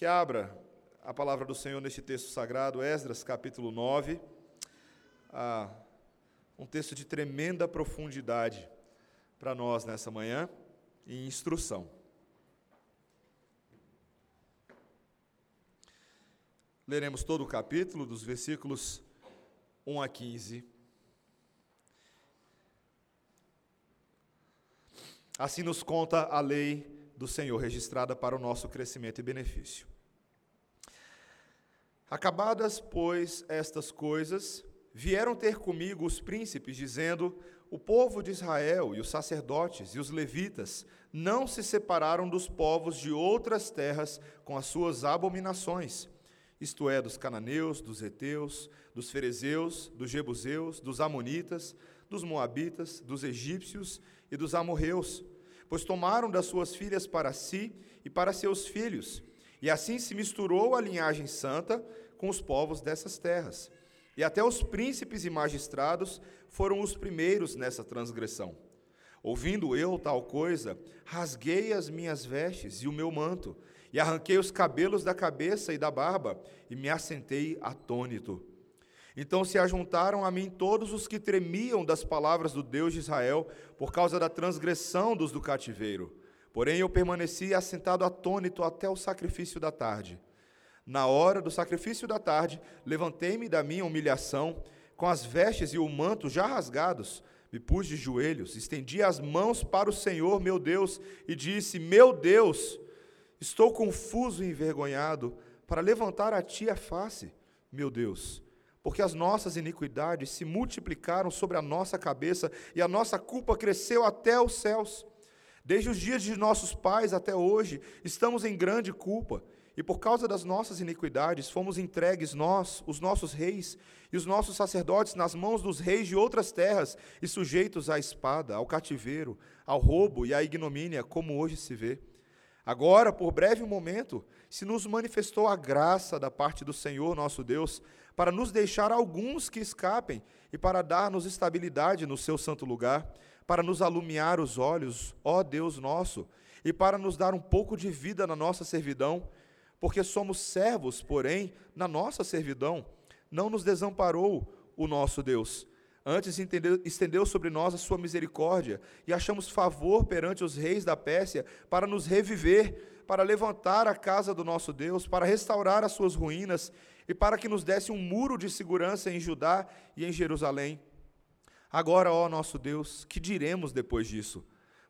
que abra a palavra do Senhor neste texto sagrado, Esdras capítulo 9. Ah, um texto de tremenda profundidade para nós nessa manhã e instrução. Leremos todo o capítulo, dos versículos 1 a 15. Assim nos conta a lei do Senhor, registrada para o nosso crescimento e benefício. Acabadas, pois, estas coisas, vieram ter comigo os príncipes, dizendo: O povo de Israel e os sacerdotes e os levitas não se separaram dos povos de outras terras com as suas abominações, isto é, dos cananeus, dos heteus, dos ferezeus, dos jebuseus, dos amonitas, dos moabitas, dos egípcios e dos amorreus pois tomaram das suas filhas para si e para seus filhos, e assim se misturou a linhagem santa com os povos dessas terras. E até os príncipes e magistrados foram os primeiros nessa transgressão. Ouvindo eu tal coisa, rasguei as minhas vestes e o meu manto, e arranquei os cabelos da cabeça e da barba, e me assentei atônito. Então se ajuntaram a mim todos os que tremiam das palavras do Deus de Israel por causa da transgressão dos do cativeiro. Porém eu permaneci assentado atônito até o sacrifício da tarde. Na hora do sacrifício da tarde, levantei-me da minha humilhação, com as vestes e o manto já rasgados, me pus de joelhos, estendi as mãos para o Senhor, meu Deus, e disse: Meu Deus, estou confuso e envergonhado para levantar a ti a face, meu Deus porque as nossas iniquidades se multiplicaram sobre a nossa cabeça e a nossa culpa cresceu até os céus. Desde os dias de nossos pais até hoje, estamos em grande culpa, e por causa das nossas iniquidades fomos entregues nós, os nossos reis e os nossos sacerdotes, nas mãos dos reis de outras terras e sujeitos à espada, ao cativeiro, ao roubo e à ignomínia, como hoje se vê. Agora, por breve momento, se nos manifestou a graça da parte do Senhor nosso Deus, para nos deixar alguns que escapem e para dar-nos estabilidade no seu santo lugar, para nos alumiar os olhos, ó Deus nosso, e para nos dar um pouco de vida na nossa servidão, porque somos servos, porém, na nossa servidão. Não nos desamparou o nosso Deus. Antes estendeu sobre nós a sua misericórdia e achamos favor perante os reis da Pérsia para nos reviver, para levantar a casa do nosso Deus, para restaurar as suas ruínas e para que nos desse um muro de segurança em Judá e em Jerusalém. Agora, ó nosso Deus, que diremos depois disso?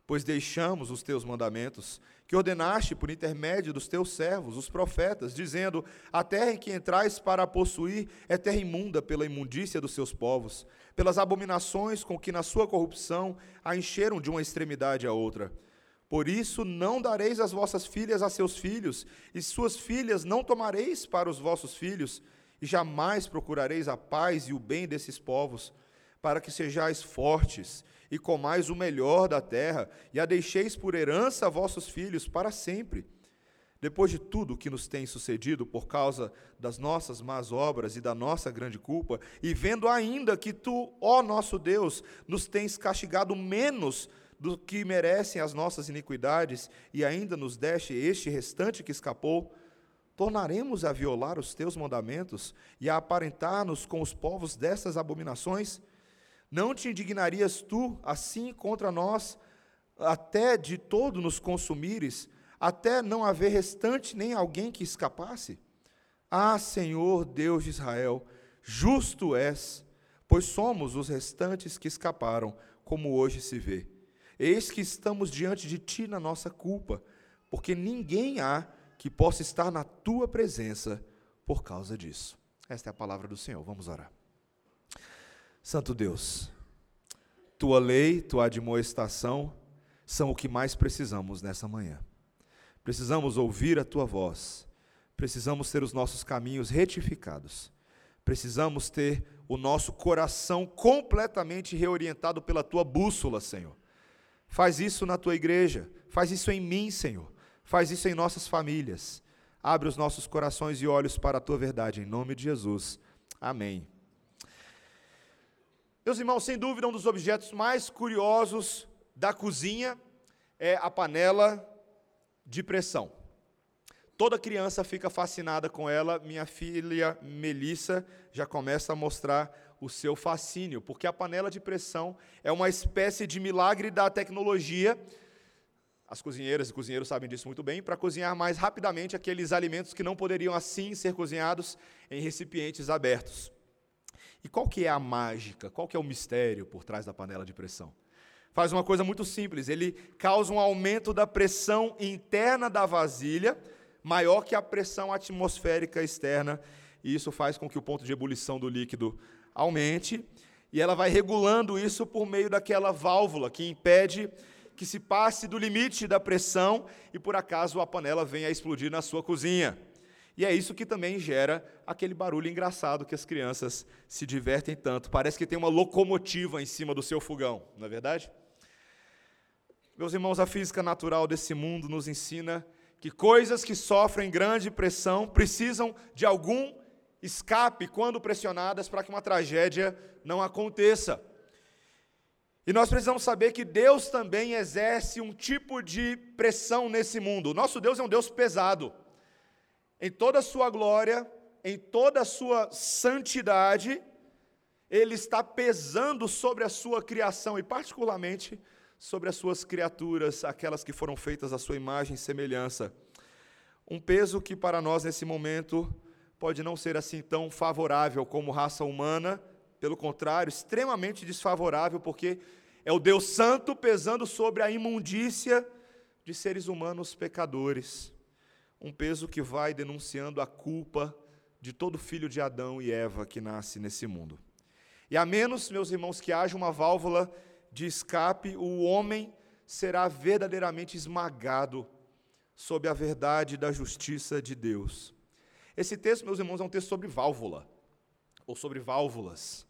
Pois deixamos os teus mandamentos, que ordenaste por intermédio dos teus servos, os profetas, dizendo: A terra em que entrais para a possuir é terra imunda pela imundícia dos seus povos, pelas abominações com que na sua corrupção a encheram de uma extremidade a outra. Por isso não dareis as vossas filhas a seus filhos, e suas filhas não tomareis para os vossos filhos, e jamais procurareis a paz e o bem desses povos, para que sejais fortes e comais o melhor da terra, e a deixeis por herança a vossos filhos para sempre. Depois de tudo o que nos tem sucedido por causa das nossas más obras e da nossa grande culpa, e vendo ainda que tu, ó nosso Deus, nos tens castigado menos do que merecem as nossas iniquidades, e ainda nos deste este restante que escapou, tornaremos a violar os teus mandamentos e a aparentar-nos com os povos destas abominações? Não te indignarias tu assim contra nós, até de todo nos consumires, até não haver restante nem alguém que escapasse? Ah, Senhor Deus de Israel, justo és, pois somos os restantes que escaparam, como hoje se vê. Eis que estamos diante de ti na nossa culpa, porque ninguém há que possa estar na tua presença por causa disso. Esta é a palavra do Senhor. Vamos orar. Santo Deus, tua lei, tua admoestação são o que mais precisamos nessa manhã. Precisamos ouvir a tua voz. Precisamos ter os nossos caminhos retificados. Precisamos ter o nosso coração completamente reorientado pela tua bússola, Senhor. Faz isso na tua igreja, faz isso em mim, Senhor. Faz isso em nossas famílias. Abre os nossos corações e olhos para a tua verdade, em nome de Jesus. Amém. Meus irmãos, sem dúvida, um dos objetos mais curiosos da cozinha é a panela de pressão. Toda criança fica fascinada com ela. Minha filha Melissa já começa a mostrar o seu fascínio, porque a panela de pressão é uma espécie de milagre da tecnologia. As cozinheiras e cozinheiros sabem disso muito bem, para cozinhar mais rapidamente aqueles alimentos que não poderiam assim ser cozinhados em recipientes abertos. E qual que é a mágica? Qual que é o mistério por trás da panela de pressão? Faz uma coisa muito simples, ele causa um aumento da pressão interna da vasilha, maior que a pressão atmosférica externa, e isso faz com que o ponto de ebulição do líquido aumente, e ela vai regulando isso por meio daquela válvula que impede que se passe do limite da pressão e por acaso a panela venha a explodir na sua cozinha. E é isso que também gera aquele barulho engraçado que as crianças se divertem tanto. Parece que tem uma locomotiva em cima do seu fogão, não é verdade? Meus irmãos, a física natural desse mundo nos ensina que coisas que sofrem grande pressão precisam de algum escape quando pressionadas para que uma tragédia não aconteça. E nós precisamos saber que Deus também exerce um tipo de pressão nesse mundo. Nosso Deus é um Deus pesado. Em toda a sua glória, em toda a sua santidade, ele está pesando sobre a sua criação e particularmente sobre as suas criaturas, aquelas que foram feitas à sua imagem e semelhança. Um peso que para nós nesse momento pode não ser assim tão favorável como raça humana, pelo contrário, extremamente desfavorável, porque é o Deus Santo pesando sobre a imundícia de seres humanos pecadores. Um peso que vai denunciando a culpa de todo filho de Adão e Eva que nasce nesse mundo. E a menos, meus irmãos, que haja uma válvula de escape, o homem será verdadeiramente esmagado sob a verdade da justiça de Deus. Esse texto, meus irmãos, é um texto sobre válvula, ou sobre válvulas.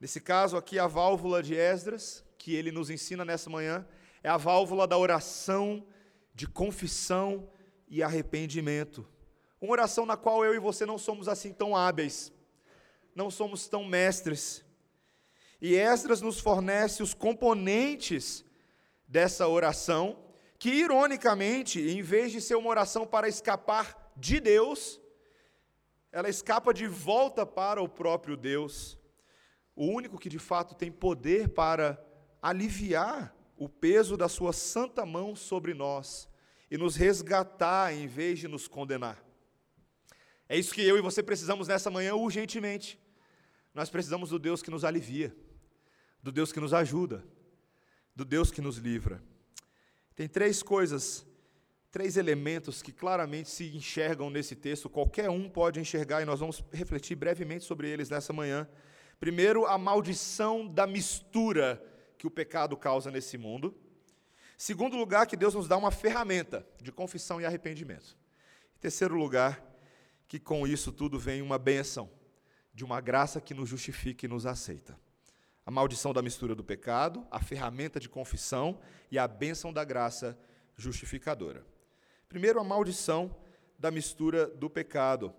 Nesse caso aqui, a válvula de Esdras, que ele nos ensina nessa manhã, é a válvula da oração de confissão e arrependimento. Uma oração na qual eu e você não somos assim tão hábeis, não somos tão mestres, e Esdras nos fornece os componentes dessa oração, que ironicamente, em vez de ser uma oração para escapar de Deus, ela escapa de volta para o próprio Deus, o único que de fato tem poder para aliviar o peso da sua santa mão sobre nós e nos resgatar em vez de nos condenar. É isso que eu e você precisamos nessa manhã urgentemente. Nós precisamos do Deus que nos alivia do Deus que nos ajuda, do Deus que nos livra. Tem três coisas, três elementos que claramente se enxergam nesse texto, qualquer um pode enxergar e nós vamos refletir brevemente sobre eles nessa manhã. Primeiro, a maldição da mistura que o pecado causa nesse mundo. Segundo lugar, que Deus nos dá uma ferramenta de confissão e arrependimento. Terceiro lugar, que com isso tudo vem uma bênção de uma graça que nos justifica e nos aceita a maldição da mistura do pecado, a ferramenta de confissão e a bênção da graça justificadora. Primeiro, a maldição da mistura do pecado.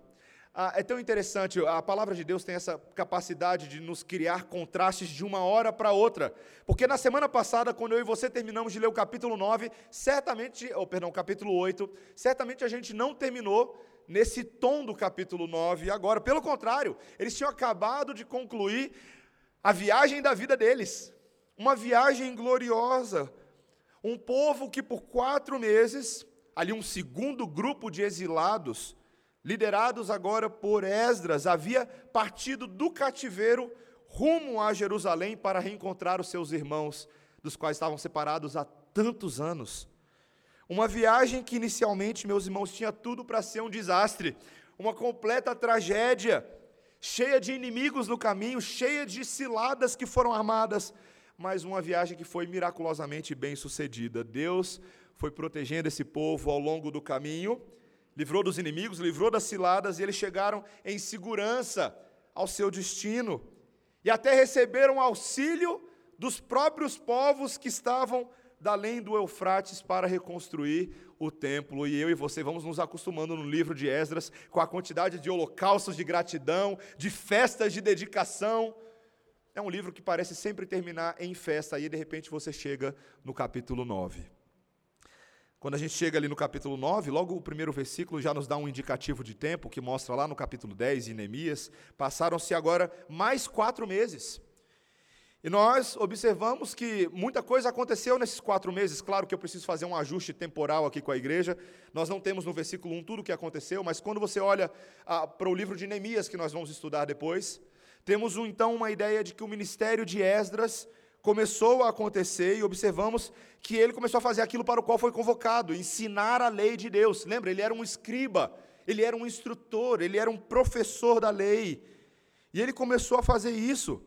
Ah, é tão interessante, a palavra de Deus tem essa capacidade de nos criar contrastes de uma hora para outra. Porque na semana passada, quando eu e você terminamos de ler o capítulo 9, certamente, ou perdão, capítulo 8, certamente a gente não terminou nesse tom do capítulo 9 agora. Pelo contrário, eles tinham acabado de concluir a viagem da vida deles, uma viagem gloriosa. Um povo que por quatro meses, ali um segundo grupo de exilados, liderados agora por Esdras, havia partido do cativeiro rumo a Jerusalém para reencontrar os seus irmãos, dos quais estavam separados há tantos anos. Uma viagem que inicialmente, meus irmãos, tinha tudo para ser um desastre, uma completa tragédia cheia de inimigos no caminho, cheia de ciladas que foram armadas, mas uma viagem que foi miraculosamente bem sucedida. Deus foi protegendo esse povo ao longo do caminho, livrou dos inimigos, livrou das ciladas, e eles chegaram em segurança ao seu destino. E até receberam auxílio dos próprios povos que estavam da além do Eufrates para reconstruir o templo. E eu e você vamos nos acostumando no livro de Esdras com a quantidade de holocaustos de gratidão, de festas de dedicação. É um livro que parece sempre terminar em festa, e de repente você chega no capítulo 9. Quando a gente chega ali no capítulo 9, logo o primeiro versículo já nos dá um indicativo de tempo, que mostra lá no capítulo 10, em Neemias, passaram-se agora mais quatro meses. E nós observamos que muita coisa aconteceu nesses quatro meses. Claro que eu preciso fazer um ajuste temporal aqui com a igreja. Nós não temos no versículo 1 tudo o que aconteceu, mas quando você olha para o livro de Neemias, que nós vamos estudar depois, temos então uma ideia de que o ministério de Esdras começou a acontecer e observamos que ele começou a fazer aquilo para o qual foi convocado, ensinar a lei de Deus. Lembra, ele era um escriba, ele era um instrutor, ele era um professor da lei. E ele começou a fazer isso.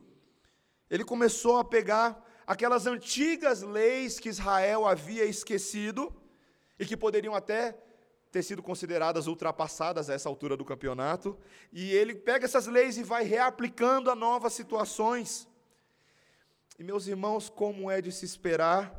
Ele começou a pegar aquelas antigas leis que Israel havia esquecido e que poderiam até ter sido consideradas ultrapassadas a essa altura do campeonato, e ele pega essas leis e vai reaplicando a novas situações. E meus irmãos, como é de se esperar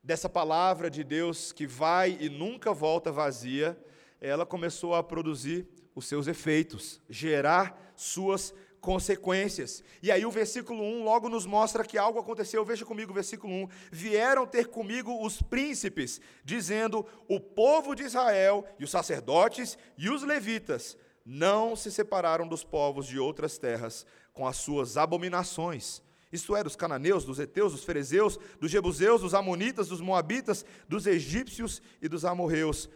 dessa palavra de Deus que vai e nunca volta vazia, ela começou a produzir os seus efeitos, gerar suas consequências. E aí o versículo 1 logo nos mostra que algo aconteceu. Veja comigo o versículo 1. Vieram ter comigo os príncipes, dizendo: O povo de Israel e os sacerdotes e os levitas não se separaram dos povos de outras terras com as suas abominações isto é, dos cananeus, dos heteus, dos ferezeus, dos jebuseus, dos amonitas, dos moabitas, dos egípcios e dos amorreus.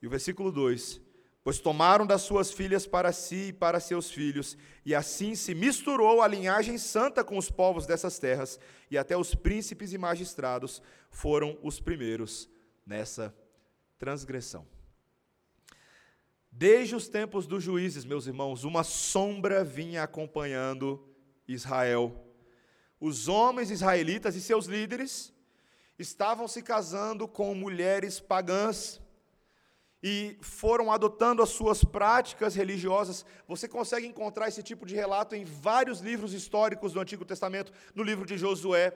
E o versículo 2: Pois tomaram das suas filhas para si e para seus filhos, e assim se misturou a linhagem santa com os povos dessas terras, e até os príncipes e magistrados foram os primeiros nessa transgressão. Desde os tempos dos juízes, meus irmãos, uma sombra vinha acompanhando Israel os homens israelitas e seus líderes estavam se casando com mulheres pagãs e foram adotando as suas práticas religiosas. Você consegue encontrar esse tipo de relato em vários livros históricos do Antigo Testamento, no livro de Josué,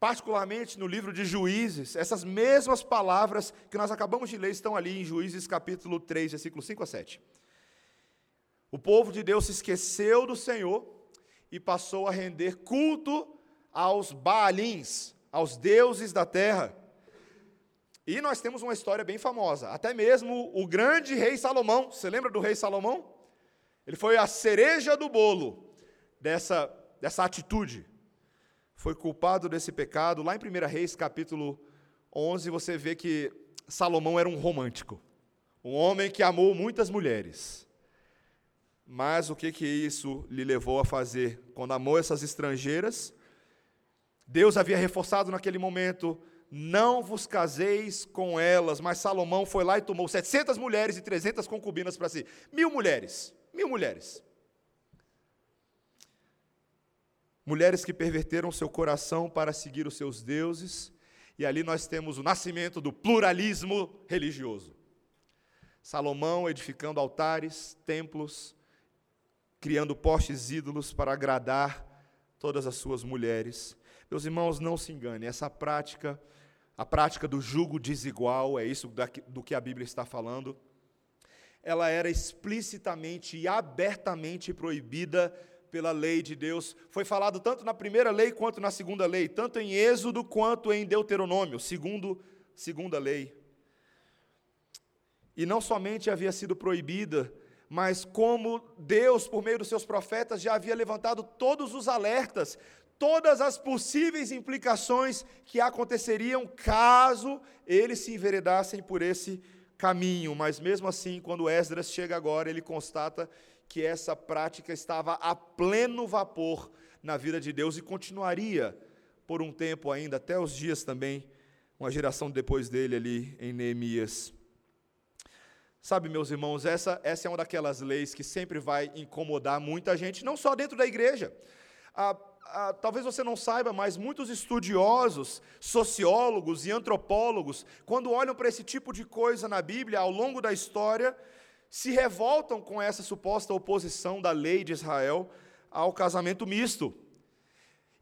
particularmente no livro de Juízes. Essas mesmas palavras que nós acabamos de ler estão ali em Juízes capítulo 3, versículos 5 a 7. O povo de Deus se esqueceu do Senhor e passou a render culto aos Baalins, aos deuses da terra. E nós temos uma história bem famosa. Até mesmo o grande rei Salomão, você lembra do rei Salomão? Ele foi a cereja do bolo dessa, dessa atitude. Foi culpado desse pecado. Lá em 1 Reis, capítulo 11, você vê que Salomão era um romântico. Um homem que amou muitas mulheres. Mas o que, que isso lhe levou a fazer? Quando amou essas estrangeiras, Deus havia reforçado naquele momento: não vos caseis com elas. Mas Salomão foi lá e tomou 700 mulheres e 300 concubinas para si. Mil mulheres. Mil mulheres. Mulheres que perverteram seu coração para seguir os seus deuses. E ali nós temos o nascimento do pluralismo religioso. Salomão edificando altares, templos, criando postes ídolos para agradar todas as suas mulheres. Meus irmãos, não se engane, essa prática, a prática do jugo desigual, é isso do que a Bíblia está falando, ela era explicitamente e abertamente proibida pela lei de Deus. Foi falado tanto na primeira lei quanto na segunda lei, tanto em Êxodo quanto em Deuteronômio, segundo segunda lei. E não somente havia sido proibida, mas como Deus, por meio dos seus profetas, já havia levantado todos os alertas, todas as possíveis implicações que aconteceriam caso eles se enveredassem por esse caminho. Mas mesmo assim, quando Esdras chega agora, ele constata que essa prática estava a pleno vapor na vida de Deus e continuaria por um tempo ainda, até os dias também, uma geração depois dele ali em Neemias. Sabe, meus irmãos, essa, essa é uma daquelas leis que sempre vai incomodar muita gente, não só dentro da igreja. Ah, ah, talvez você não saiba, mas muitos estudiosos, sociólogos e antropólogos, quando olham para esse tipo de coisa na Bíblia ao longo da história, se revoltam com essa suposta oposição da lei de Israel ao casamento misto.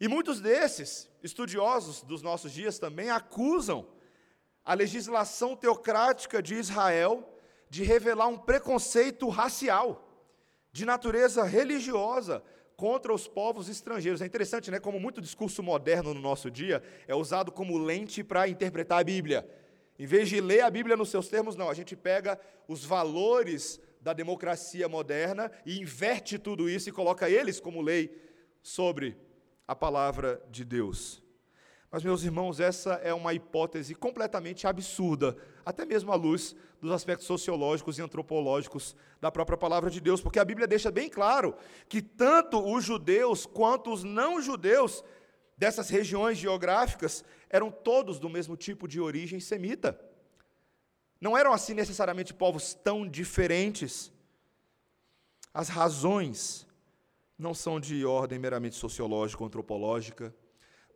E muitos desses estudiosos dos nossos dias também acusam a legislação teocrática de Israel de revelar um preconceito racial, de natureza religiosa, contra os povos estrangeiros. É interessante, né? Como muito discurso moderno no nosso dia é usado como lente para interpretar a Bíblia. Em vez de ler a Bíblia nos seus termos, não, a gente pega os valores da democracia moderna e inverte tudo isso e coloca eles como lei sobre a palavra de Deus. Mas, meus irmãos, essa é uma hipótese completamente absurda, até mesmo à luz dos aspectos sociológicos e antropológicos da própria palavra de Deus, porque a Bíblia deixa bem claro que tanto os judeus quanto os não-judeus dessas regiões geográficas eram todos do mesmo tipo de origem semita. Não eram assim necessariamente povos tão diferentes. As razões não são de ordem meramente sociológica antropológica,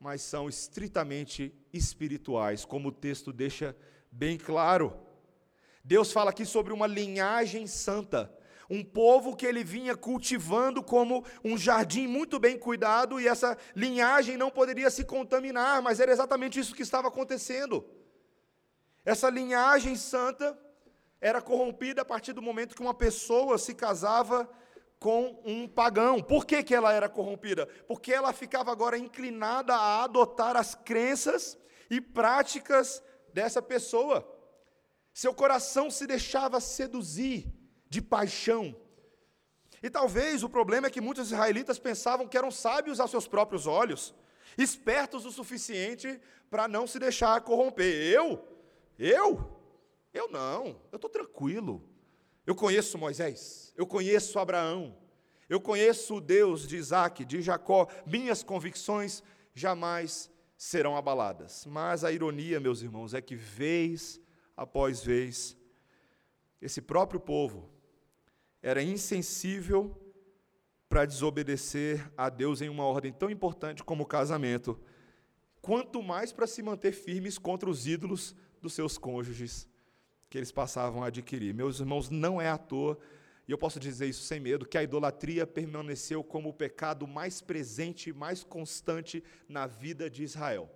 mas são estritamente espirituais, como o texto deixa bem claro. Deus fala aqui sobre uma linhagem santa, um povo que ele vinha cultivando como um jardim muito bem cuidado, e essa linhagem não poderia se contaminar, mas era exatamente isso que estava acontecendo. Essa linhagem santa era corrompida a partir do momento que uma pessoa se casava com um pagão. Por que, que ela era corrompida? Porque ela ficava agora inclinada a adotar as crenças e práticas dessa pessoa. Seu coração se deixava seduzir de paixão. E talvez o problema é que muitos israelitas pensavam que eram sábios aos seus próprios olhos, espertos o suficiente para não se deixar corromper. Eu? Eu? Eu não, eu estou tranquilo. Eu conheço Moisés, eu conheço Abraão, eu conheço o Deus de Isaac, de Jacó, minhas convicções jamais serão abaladas. Mas a ironia, meus irmãos, é que vez após vez, esse próprio povo era insensível para desobedecer a Deus em uma ordem tão importante como o casamento, quanto mais para se manter firmes contra os ídolos dos seus cônjuges que eles passavam a adquirir. Meus irmãos, não é à toa, e eu posso dizer isso sem medo, que a idolatria permaneceu como o pecado mais presente, mais constante na vida de Israel.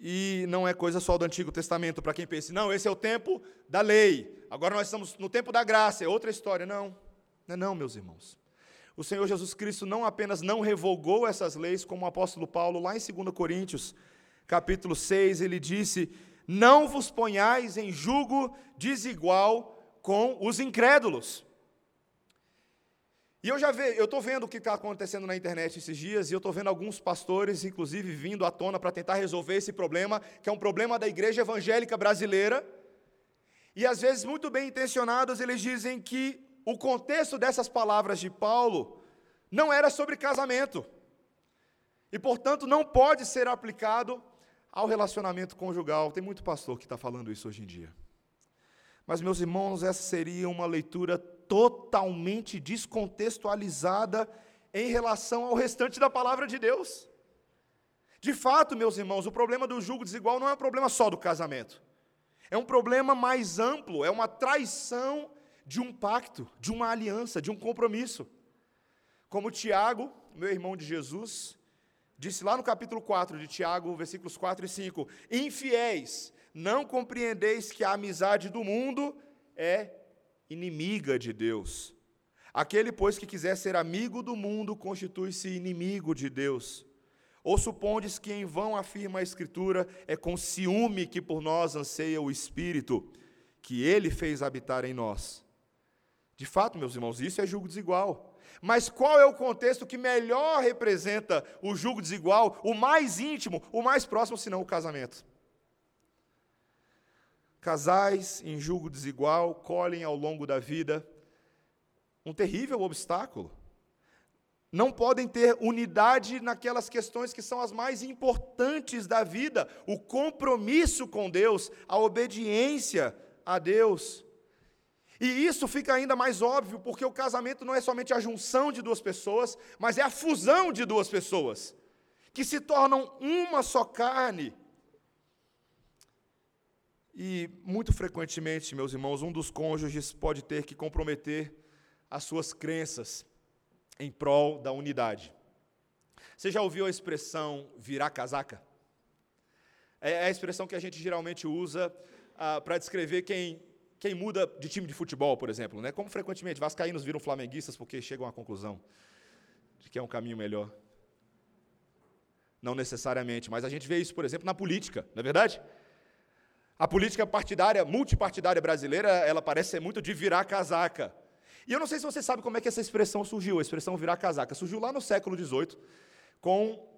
E não é coisa só do Antigo Testamento, para quem pensa, não, esse é o tempo da lei, agora nós estamos no tempo da graça, é outra história. Não, não é não, meus irmãos. O Senhor Jesus Cristo não apenas não revogou essas leis, como o apóstolo Paulo, lá em 2 Coríntios, capítulo 6, ele disse: Não vos ponhais em julgo desigual com os incrédulos. E eu já vejo, eu estou vendo o que está acontecendo na internet esses dias, e eu estou vendo alguns pastores, inclusive, vindo à tona para tentar resolver esse problema, que é um problema da igreja evangélica brasileira. E às vezes, muito bem intencionados, eles dizem que o contexto dessas palavras de Paulo não era sobre casamento. E, portanto, não pode ser aplicado ao relacionamento conjugal. Tem muito pastor que está falando isso hoje em dia. Mas, meus irmãos, essa seria uma leitura totalmente descontextualizada em relação ao restante da palavra de Deus. De fato, meus irmãos, o problema do julgo desigual não é um problema só do casamento. É um problema mais amplo, é uma traição de um pacto, de uma aliança, de um compromisso. Como Tiago, meu irmão de Jesus, disse lá no capítulo 4 de Tiago, versículos 4 e 5: Infiéis, não compreendeis que a amizade do mundo é inimiga de Deus. Aquele, pois, que quiser ser amigo do mundo, constitui-se inimigo de Deus. Ou supondes que em vão afirma a Escritura, é com ciúme que por nós anseia o Espírito, que ele fez habitar em nós. De fato, meus irmãos, isso é julgo desigual. Mas qual é o contexto que melhor representa o julgo desigual, o mais íntimo, o mais próximo, senão o casamento? Casais em julgo desigual colhem ao longo da vida um terrível obstáculo. Não podem ter unidade naquelas questões que são as mais importantes da vida: o compromisso com Deus, a obediência a Deus. E isso fica ainda mais óbvio porque o casamento não é somente a junção de duas pessoas, mas é a fusão de duas pessoas, que se tornam uma só carne. E muito frequentemente, meus irmãos, um dos cônjuges pode ter que comprometer as suas crenças em prol da unidade. Você já ouviu a expressão virar casaca? É a expressão que a gente geralmente usa ah, para descrever quem, quem muda de time de futebol, por exemplo. Né? Como frequentemente vascaínos viram flamenguistas porque chegam à conclusão de que é um caminho melhor. Não necessariamente, mas a gente vê isso, por exemplo, na política, não é verdade? A política partidária, multipartidária brasileira, ela parece ser muito de virar casaca. E eu não sei se você sabe como é que essa expressão surgiu, a expressão virar casaca. Surgiu lá no século XVIII, com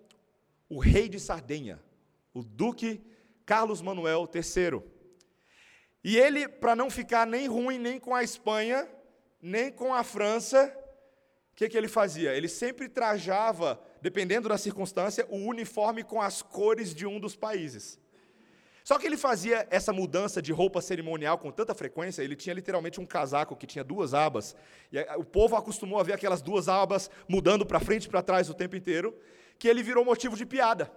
o rei de Sardenha, o duque Carlos Manuel III. E ele, para não ficar nem ruim nem com a Espanha, nem com a França, o que, que ele fazia? Ele sempre trajava, dependendo da circunstância, o uniforme com as cores de um dos países. Só que ele fazia essa mudança de roupa cerimonial com tanta frequência, ele tinha literalmente um casaco que tinha duas abas, e o povo acostumou a ver aquelas duas abas mudando para frente e para trás o tempo inteiro, que ele virou motivo de piada,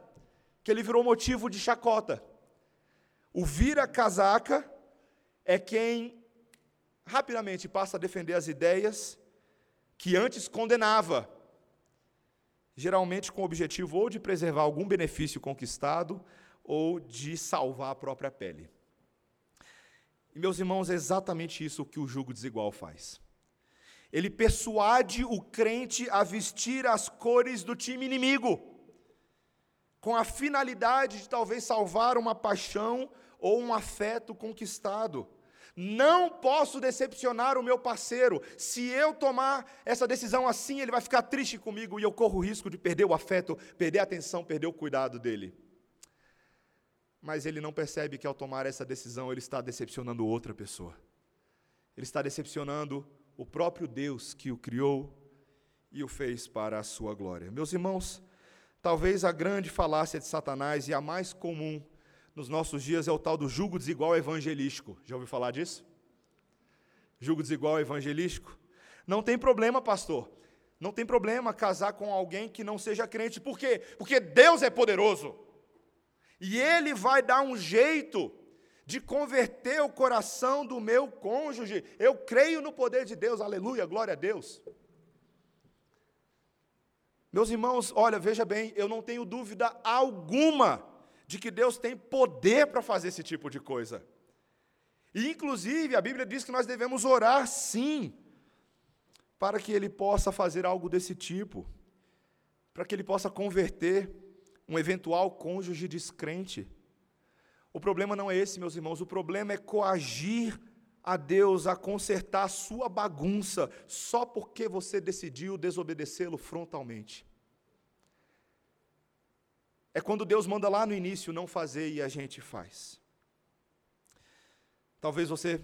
que ele virou motivo de chacota. O vira-casaca é quem rapidamente passa a defender as ideias que antes condenava, geralmente com o objetivo ou de preservar algum benefício conquistado, ou de salvar a própria pele. E, meus irmãos, é exatamente isso que o jugo desigual faz. Ele persuade o crente a vestir as cores do time inimigo, com a finalidade de talvez salvar uma paixão ou um afeto conquistado. Não posso decepcionar o meu parceiro. Se eu tomar essa decisão assim, ele vai ficar triste comigo e eu corro o risco de perder o afeto, perder a atenção, perder o cuidado dele mas ele não percebe que ao tomar essa decisão ele está decepcionando outra pessoa. Ele está decepcionando o próprio Deus que o criou e o fez para a sua glória. Meus irmãos, talvez a grande falácia de Satanás e a mais comum nos nossos dias é o tal do julgo desigual evangelístico. Já ouviu falar disso? Julgo desigual evangelístico? Não tem problema, pastor. Não tem problema casar com alguém que não seja crente. Por quê? Porque Deus é poderoso. E ele vai dar um jeito de converter o coração do meu cônjuge. Eu creio no poder de Deus, aleluia, glória a Deus. Meus irmãos, olha, veja bem, eu não tenho dúvida alguma de que Deus tem poder para fazer esse tipo de coisa. E, inclusive, a Bíblia diz que nós devemos orar sim, para que Ele possa fazer algo desse tipo, para que Ele possa converter um eventual cônjuge descrente. O problema não é esse, meus irmãos, o problema é coagir a Deus a consertar a sua bagunça só porque você decidiu desobedecê-lo frontalmente. É quando Deus manda lá no início não fazer e a gente faz. Talvez você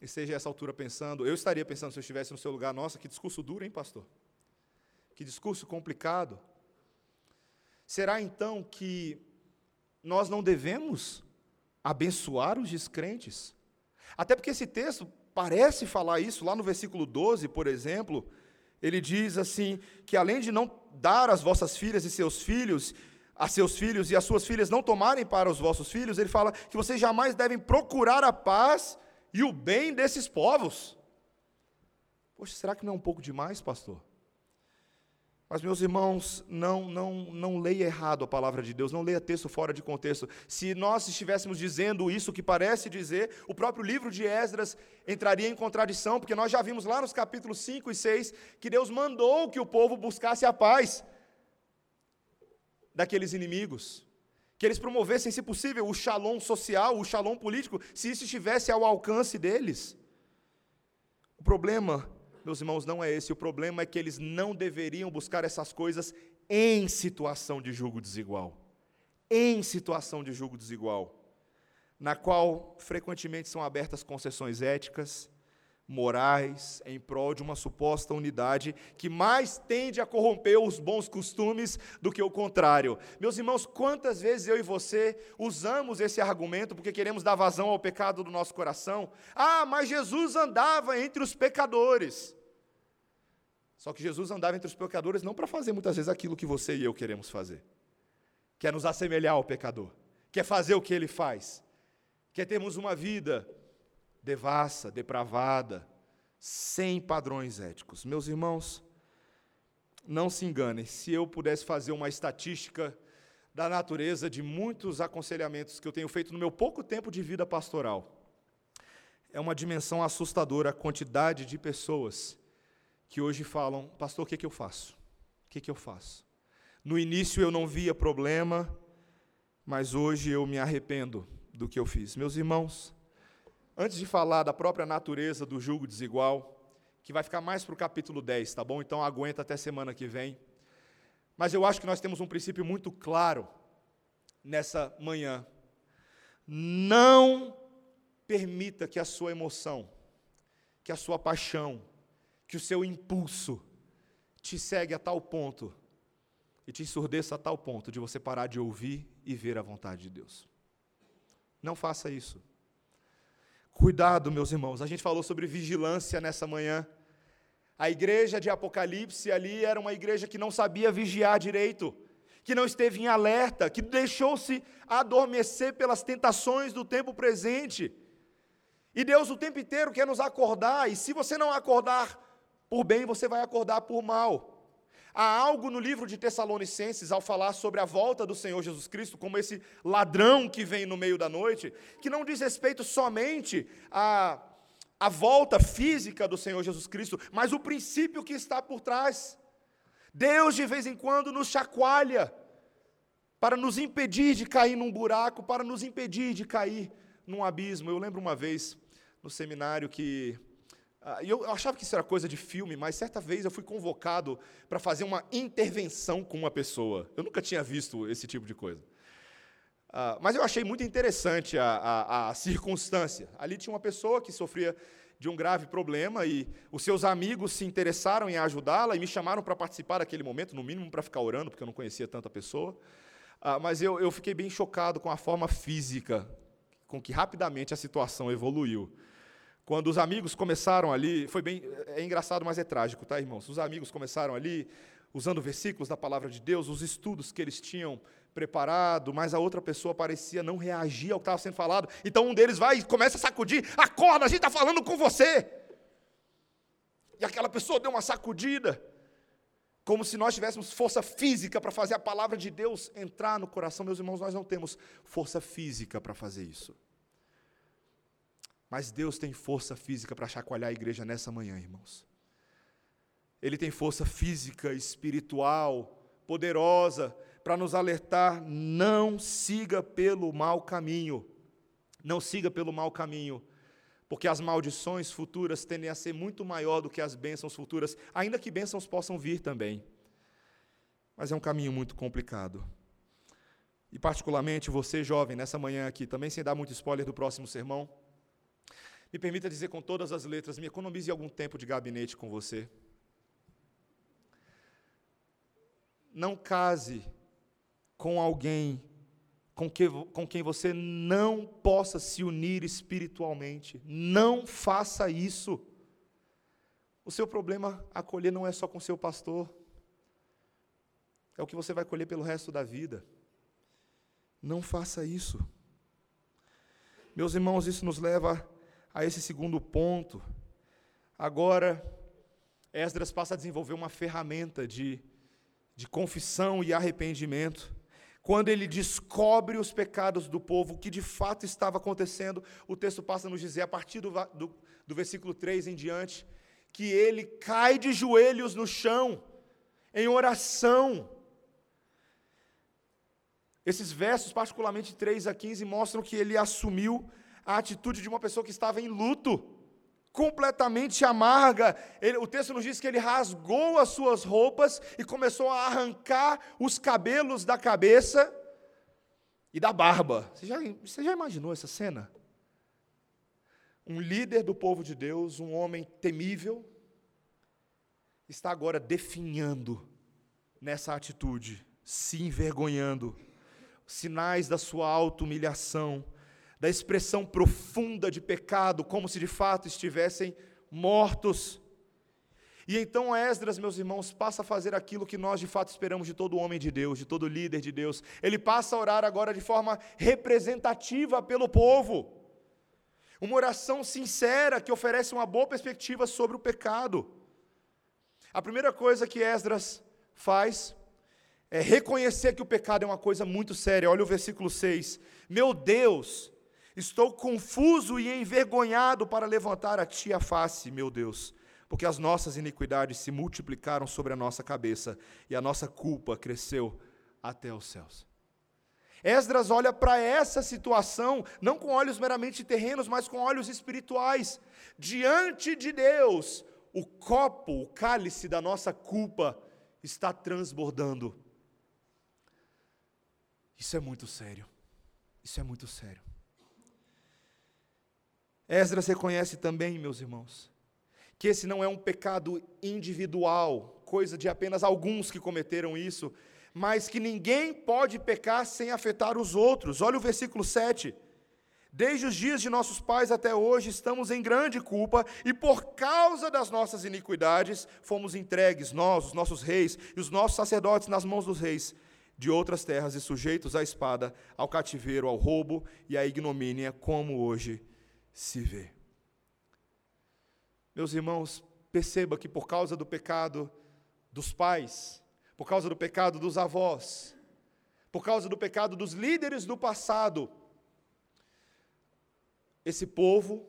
esteja a essa altura pensando, eu estaria pensando se eu estivesse no seu lugar, nossa, que discurso duro, hein, pastor? Que discurso complicado. Será então que nós não devemos abençoar os descrentes? Até porque esse texto parece falar isso, lá no versículo 12, por exemplo, ele diz assim: que além de não dar as vossas filhas e seus filhos, a seus filhos e as suas filhas não tomarem para os vossos filhos, ele fala que vocês jamais devem procurar a paz e o bem desses povos. Poxa, será que não é um pouco demais, pastor? Mas, meus irmãos, não, não, não leia errado a palavra de Deus, não leia texto fora de contexto. Se nós estivéssemos dizendo isso que parece dizer, o próprio livro de Esdras entraria em contradição, porque nós já vimos lá nos capítulos 5 e 6 que Deus mandou que o povo buscasse a paz daqueles inimigos, que eles promovessem, se possível, o shalom social, o shalom político, se isso estivesse ao alcance deles. O problema meus irmãos, não é esse. O problema é que eles não deveriam buscar essas coisas em situação de julgo desigual. Em situação de julgo desigual, na qual frequentemente são abertas concessões éticas, morais, em prol de uma suposta unidade que mais tende a corromper os bons costumes do que o contrário. Meus irmãos, quantas vezes eu e você usamos esse argumento porque queremos dar vazão ao pecado do nosso coração? Ah, mas Jesus andava entre os pecadores. Só que Jesus andava entre os pecadores não para fazer muitas vezes aquilo que você e eu queremos fazer, que é nos assemelhar ao pecador, quer fazer o que ele faz, quer termos uma vida devassa, depravada, sem padrões éticos. Meus irmãos, não se enganem, se eu pudesse fazer uma estatística da natureza de muitos aconselhamentos que eu tenho feito no meu pouco tempo de vida pastoral, é uma dimensão assustadora a quantidade de pessoas que hoje falam, pastor, o que, é que eu faço? O que, é que eu faço? No início eu não via problema, mas hoje eu me arrependo do que eu fiz. Meus irmãos, antes de falar da própria natureza do julgo desigual, que vai ficar mais para o capítulo 10, tá bom? Então aguenta até semana que vem. Mas eu acho que nós temos um princípio muito claro nessa manhã. Não permita que a sua emoção, que a sua paixão, que o seu impulso te segue a tal ponto e te ensurdeça a tal ponto de você parar de ouvir e ver a vontade de Deus. Não faça isso. Cuidado, meus irmãos. A gente falou sobre vigilância nessa manhã. A igreja de Apocalipse ali era uma igreja que não sabia vigiar direito, que não esteve em alerta, que deixou-se adormecer pelas tentações do tempo presente. E Deus o tempo inteiro quer nos acordar, e se você não acordar por bem, você vai acordar por mal. Há algo no livro de Tessalonicenses, ao falar sobre a volta do Senhor Jesus Cristo, como esse ladrão que vem no meio da noite, que não diz respeito somente à, à volta física do Senhor Jesus Cristo, mas o princípio que está por trás. Deus, de vez em quando, nos chacoalha para nos impedir de cair num buraco, para nos impedir de cair num abismo. Eu lembro uma vez no seminário que ah, eu achava que isso era coisa de filme, mas certa vez eu fui convocado para fazer uma intervenção com uma pessoa. Eu nunca tinha visto esse tipo de coisa. Ah, mas eu achei muito interessante a, a, a, circunstância. Ali tinha uma pessoa que sofria de um grave problema e os seus amigos se interessaram em ajudá-la e me chamaram para participar daquele momento, no mínimo para ficar orando, porque eu não conhecia tanta pessoa. Ah, mas eu, eu fiquei bem chocado com a forma física com que rapidamente a situação evoluiu. Quando os amigos começaram ali, foi bem, é engraçado, mas é trágico, tá, irmãos? Os amigos começaram ali, usando versículos da palavra de Deus, os estudos que eles tinham preparado, mas a outra pessoa parecia não reagir ao que estava sendo falado. Então um deles vai e começa a sacudir: acorda, a gente está falando com você. E aquela pessoa deu uma sacudida, como se nós tivéssemos força física para fazer a palavra de Deus entrar no coração. Meus irmãos, nós não temos força física para fazer isso. Mas Deus tem força física para chacoalhar a igreja nessa manhã, irmãos. Ele tem força física, espiritual, poderosa, para nos alertar: não siga pelo mau caminho. Não siga pelo mau caminho, porque as maldições futuras tendem a ser muito maior do que as bênçãos futuras, ainda que bênçãos possam vir também. Mas é um caminho muito complicado. E particularmente você, jovem, nessa manhã aqui, também sem dar muito spoiler do próximo sermão, me permita dizer com todas as letras, me economize algum tempo de gabinete com você. Não case com alguém com, que, com quem você não possa se unir espiritualmente. Não faça isso. O seu problema a colher não é só com seu pastor. É o que você vai colher pelo resto da vida. Não faça isso. Meus irmãos, isso nos leva a esse segundo ponto. Agora, Esdras passa a desenvolver uma ferramenta de, de confissão e arrependimento. Quando ele descobre os pecados do povo, o que de fato estava acontecendo, o texto passa a nos dizer, a partir do, do, do versículo 3 em diante, que ele cai de joelhos no chão, em oração. Esses versos, particularmente 3 a 15, mostram que ele assumiu a atitude de uma pessoa que estava em luto, completamente amarga. Ele, o texto nos diz que ele rasgou as suas roupas e começou a arrancar os cabelos da cabeça e da barba. Você já, você já imaginou essa cena? Um líder do povo de Deus, um homem temível, está agora definhando nessa atitude, se envergonhando, sinais da sua auto-humilhação, da expressão profunda de pecado, como se de fato estivessem mortos. E então Esdras, meus irmãos, passa a fazer aquilo que nós de fato esperamos de todo homem de Deus, de todo líder de Deus. Ele passa a orar agora de forma representativa pelo povo. Uma oração sincera que oferece uma boa perspectiva sobre o pecado. A primeira coisa que Esdras faz é reconhecer que o pecado é uma coisa muito séria. Olha o versículo 6. Meu Deus, Estou confuso e envergonhado para levantar a ti a face, meu Deus, porque as nossas iniquidades se multiplicaram sobre a nossa cabeça e a nossa culpa cresceu até os céus. Esdras olha para essa situação não com olhos meramente terrenos, mas com olhos espirituais. Diante de Deus, o copo, o cálice da nossa culpa está transbordando. Isso é muito sério. Isso é muito sério. Esdras reconhece também, meus irmãos, que esse não é um pecado individual, coisa de apenas alguns que cometeram isso, mas que ninguém pode pecar sem afetar os outros. Olha o versículo 7. Desde os dias de nossos pais até hoje estamos em grande culpa e por causa das nossas iniquidades fomos entregues, nós, os nossos reis e os nossos sacerdotes, nas mãos dos reis de outras terras e sujeitos à espada, ao cativeiro, ao roubo e à ignomínia, como hoje se vê. Meus irmãos, perceba que por causa do pecado dos pais, por causa do pecado dos avós, por causa do pecado dos líderes do passado, esse povo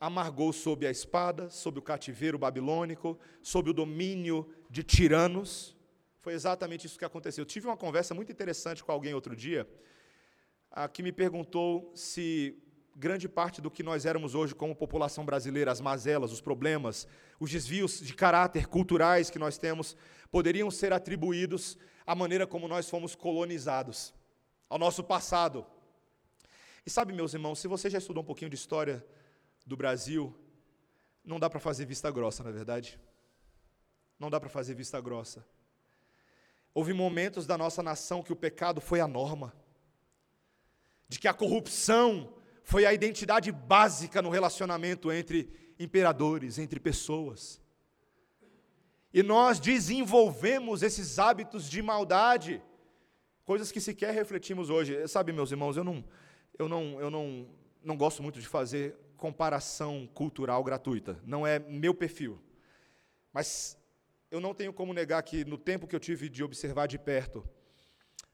amargou sob a espada, sob o cativeiro babilônico, sob o domínio de tiranos. Foi exatamente isso que aconteceu. Eu tive uma conversa muito interessante com alguém outro dia, que me perguntou se grande parte do que nós éramos hoje como população brasileira, as mazelas, os problemas, os desvios de caráter culturais que nós temos, poderiam ser atribuídos à maneira como nós fomos colonizados, ao nosso passado. E sabe, meus irmãos, se você já estudou um pouquinho de história do Brasil, não dá para fazer vista grossa, na é verdade? Não dá para fazer vista grossa. Houve momentos da nossa nação que o pecado foi a norma, de que a corrupção foi a identidade básica no relacionamento entre imperadores, entre pessoas. E nós desenvolvemos esses hábitos de maldade, coisas que sequer refletimos hoje. Sabe, meus irmãos, eu não, eu não, eu não, não gosto muito de fazer comparação cultural gratuita. Não é meu perfil. Mas eu não tenho como negar que no tempo que eu tive de observar de perto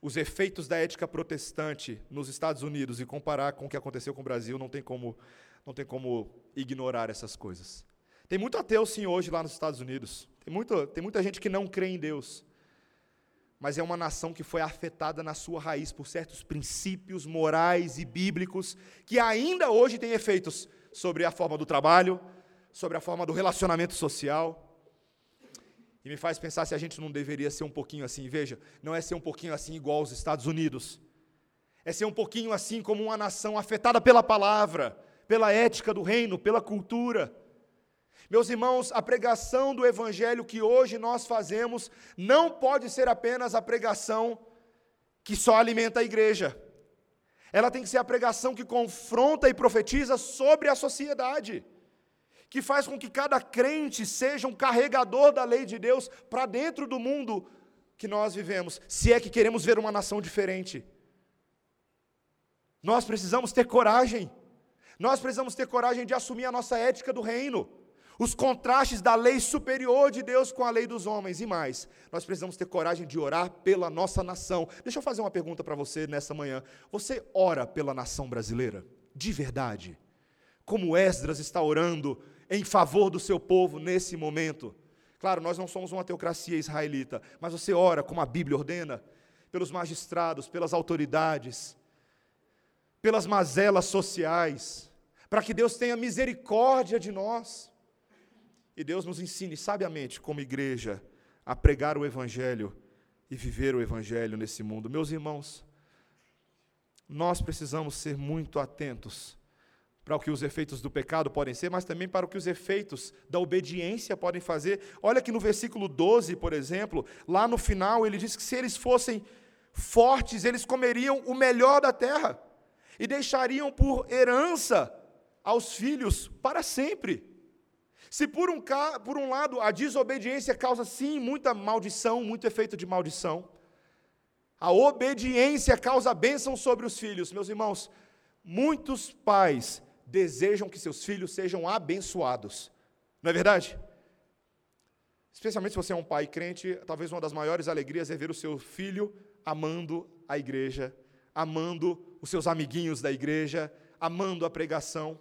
os efeitos da ética protestante nos Estados Unidos e comparar com o que aconteceu com o Brasil, não tem como, não tem como ignorar essas coisas. Tem muito ateu, sim, hoje lá nos Estados Unidos. Tem, muito, tem muita gente que não crê em Deus. Mas é uma nação que foi afetada na sua raiz por certos princípios morais e bíblicos que ainda hoje têm efeitos sobre a forma do trabalho, sobre a forma do relacionamento social. E me faz pensar se a gente não deveria ser um pouquinho assim. Veja, não é ser um pouquinho assim igual aos Estados Unidos. É ser um pouquinho assim como uma nação afetada pela palavra, pela ética do reino, pela cultura. Meus irmãos, a pregação do evangelho que hoje nós fazemos não pode ser apenas a pregação que só alimenta a igreja. Ela tem que ser a pregação que confronta e profetiza sobre a sociedade que faz com que cada crente seja um carregador da lei de Deus para dentro do mundo que nós vivemos, se é que queremos ver uma nação diferente. Nós precisamos ter coragem, nós precisamos ter coragem de assumir a nossa ética do reino, os contrastes da lei superior de Deus com a lei dos homens e mais. Nós precisamos ter coragem de orar pela nossa nação. Deixa eu fazer uma pergunta para você nessa manhã. Você ora pela nação brasileira? De verdade? Como Esdras está orando em favor do seu povo nesse momento. Claro, nós não somos uma teocracia israelita, mas você ora como a Bíblia ordena, pelos magistrados, pelas autoridades, pelas mazelas sociais, para que Deus tenha misericórdia de nós. E Deus nos ensine sabiamente, como igreja, a pregar o Evangelho e viver o Evangelho nesse mundo. Meus irmãos, nós precisamos ser muito atentos para o que os efeitos do pecado podem ser, mas também para o que os efeitos da obediência podem fazer. Olha que no versículo 12, por exemplo, lá no final, ele diz que se eles fossem fortes, eles comeriam o melhor da terra e deixariam por herança aos filhos para sempre. Se por um, por um lado a desobediência causa sim muita maldição, muito efeito de maldição, a obediência causa bênção sobre os filhos. Meus irmãos, muitos pais desejam que seus filhos sejam abençoados. Não é verdade? Especialmente se você é um pai crente, talvez uma das maiores alegrias é ver o seu filho amando a igreja, amando os seus amiguinhos da igreja, amando a pregação.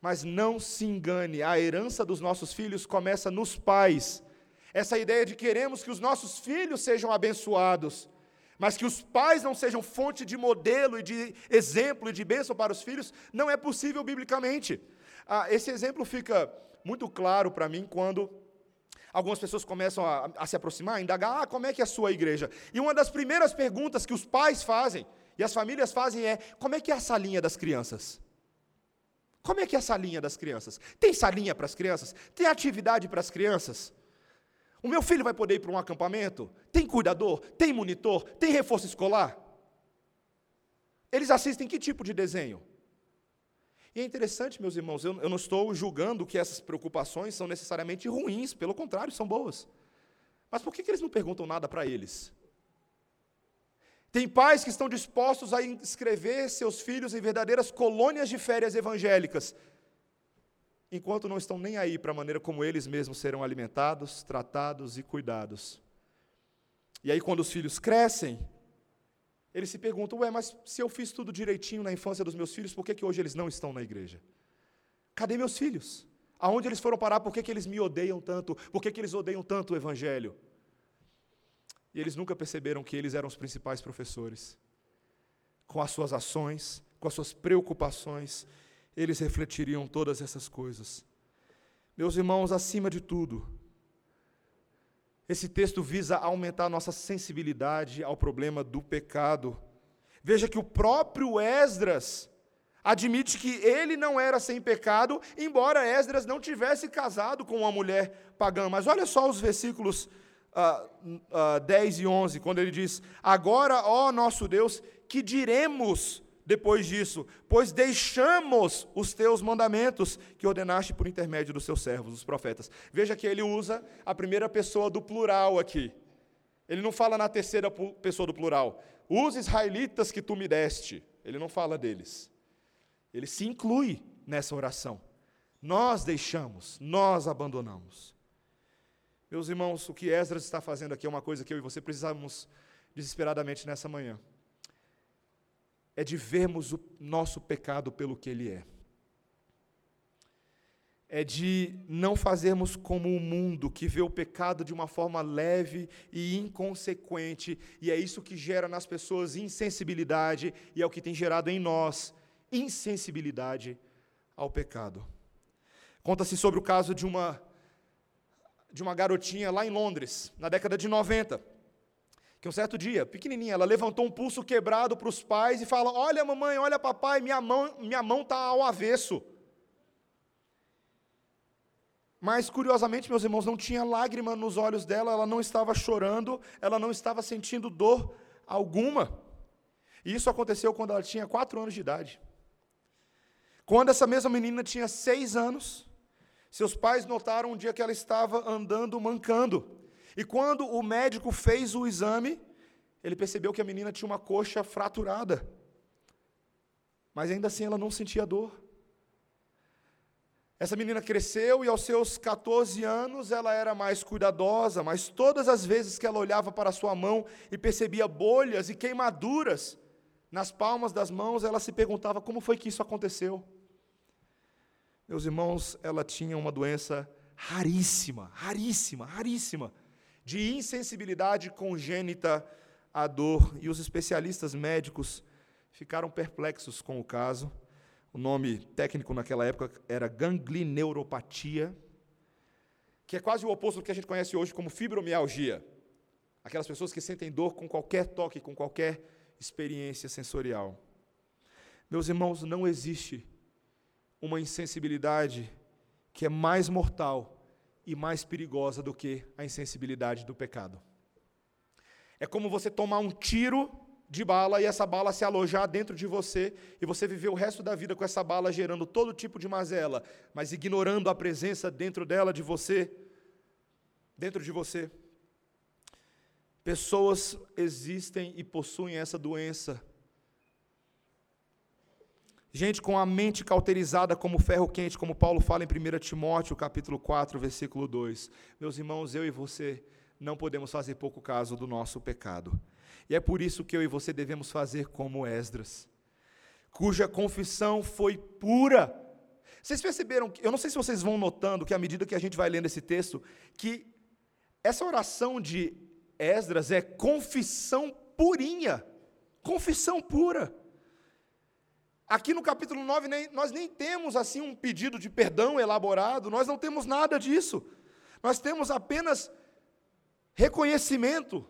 Mas não se engane, a herança dos nossos filhos começa nos pais. Essa ideia de queremos que os nossos filhos sejam abençoados, mas que os pais não sejam fonte de modelo e de exemplo e de bênção para os filhos, não é possível biblicamente. Ah, esse exemplo fica muito claro para mim quando algumas pessoas começam a, a, se aproximar, a indagar, ah, como é que é a sua igreja? E uma das primeiras perguntas que os pais fazem e as famílias fazem é, como é que é a salinha das crianças? Como é que é a salinha das crianças? Tem salinha para as crianças? Tem atividade para as crianças? O meu filho vai poder ir para um acampamento? Tem cuidador? Tem monitor? Tem reforço escolar? Eles assistem que tipo de desenho? E é interessante, meus irmãos, eu, eu não estou julgando que essas preocupações são necessariamente ruins, pelo contrário, são boas. Mas por que, que eles não perguntam nada para eles? Tem pais que estão dispostos a inscrever seus filhos em verdadeiras colônias de férias evangélicas, enquanto não estão nem aí para a maneira como eles mesmos serão alimentados, tratados e cuidados. E aí, quando os filhos crescem, eles se perguntam: ué, mas se eu fiz tudo direitinho na infância dos meus filhos, por que, que hoje eles não estão na igreja? Cadê meus filhos? Aonde eles foram parar? Por que, que eles me odeiam tanto? Por que, que eles odeiam tanto o Evangelho? E eles nunca perceberam que eles eram os principais professores. Com as suas ações, com as suas preocupações, eles refletiriam todas essas coisas. Meus irmãos, acima de tudo, esse texto visa aumentar nossa sensibilidade ao problema do pecado. Veja que o próprio Esdras admite que ele não era sem pecado, embora Esdras não tivesse casado com uma mulher pagã. Mas olha só os versículos uh, uh, 10 e 11, quando ele diz: Agora, ó nosso Deus, que diremos depois disso, pois deixamos os teus mandamentos que ordenaste por intermédio dos seus servos, os profetas. Veja que ele usa a primeira pessoa do plural aqui. Ele não fala na terceira pessoa do plural. Os israelitas que tu me deste. Ele não fala deles. Ele se inclui nessa oração. Nós deixamos, nós abandonamos. Meus irmãos, o que Esdras está fazendo aqui é uma coisa que eu e você precisamos desesperadamente nessa manhã é de vermos o nosso pecado pelo que ele é. É de não fazermos como o mundo, que vê o pecado de uma forma leve e inconsequente, e é isso que gera nas pessoas insensibilidade, e é o que tem gerado em nós insensibilidade ao pecado. Conta-se sobre o caso de uma de uma garotinha lá em Londres, na década de 90 que um certo dia, pequenininha, ela levantou um pulso quebrado para os pais e fala: Olha, mamãe, olha, papai, minha mão minha mão está ao avesso. Mas, curiosamente, meus irmãos, não tinha lágrima nos olhos dela, ela não estava chorando, ela não estava sentindo dor alguma. E isso aconteceu quando ela tinha quatro anos de idade. Quando essa mesma menina tinha seis anos, seus pais notaram um dia que ela estava andando mancando. E quando o médico fez o exame, ele percebeu que a menina tinha uma coxa fraturada. Mas ainda assim ela não sentia dor. Essa menina cresceu e aos seus 14 anos ela era mais cuidadosa, mas todas as vezes que ela olhava para sua mão e percebia bolhas e queimaduras nas palmas das mãos, ela se perguntava como foi que isso aconteceu. Meus irmãos, ela tinha uma doença raríssima, raríssima, raríssima de insensibilidade congênita à dor, e os especialistas médicos ficaram perplexos com o caso. O nome técnico naquela época era ganglineuropatia, que é quase o oposto do que a gente conhece hoje como fibromialgia. Aquelas pessoas que sentem dor com qualquer toque, com qualquer experiência sensorial. Meus irmãos, não existe uma insensibilidade que é mais mortal e mais perigosa do que a insensibilidade do pecado. É como você tomar um tiro de bala e essa bala se alojar dentro de você e você viver o resto da vida com essa bala gerando todo tipo de mazela, mas ignorando a presença dentro dela de você, dentro de você. Pessoas existem e possuem essa doença Gente com a mente cauterizada como ferro quente, como Paulo fala em 1 Timóteo, capítulo 4, versículo 2. Meus irmãos, eu e você não podemos fazer pouco caso do nosso pecado. E é por isso que eu e você devemos fazer como Esdras, cuja confissão foi pura, Vocês perceberam, eu não sei se vocês vão notando que à medida que a gente vai lendo esse texto, que essa oração de Esdras é confissão purinha, confissão pura. Aqui no capítulo 9, nem, nós nem temos assim um pedido de perdão elaborado, nós não temos nada disso. Nós temos apenas reconhecimento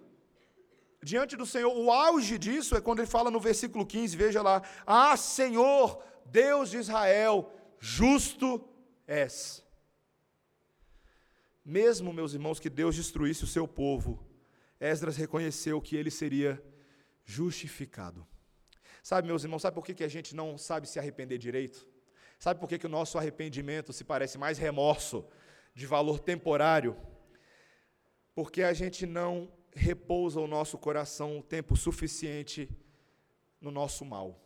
diante do Senhor. O auge disso é quando ele fala no versículo 15, veja lá: Ah, Senhor, Deus de Israel, justo és. Mesmo, meus irmãos, que Deus destruísse o seu povo, Esdras reconheceu que ele seria justificado. Sabe, meus irmãos, sabe por que, que a gente não sabe se arrepender direito? Sabe por que, que o nosso arrependimento se parece mais remorso de valor temporário? Porque a gente não repousa o nosso coração o tempo suficiente no nosso mal.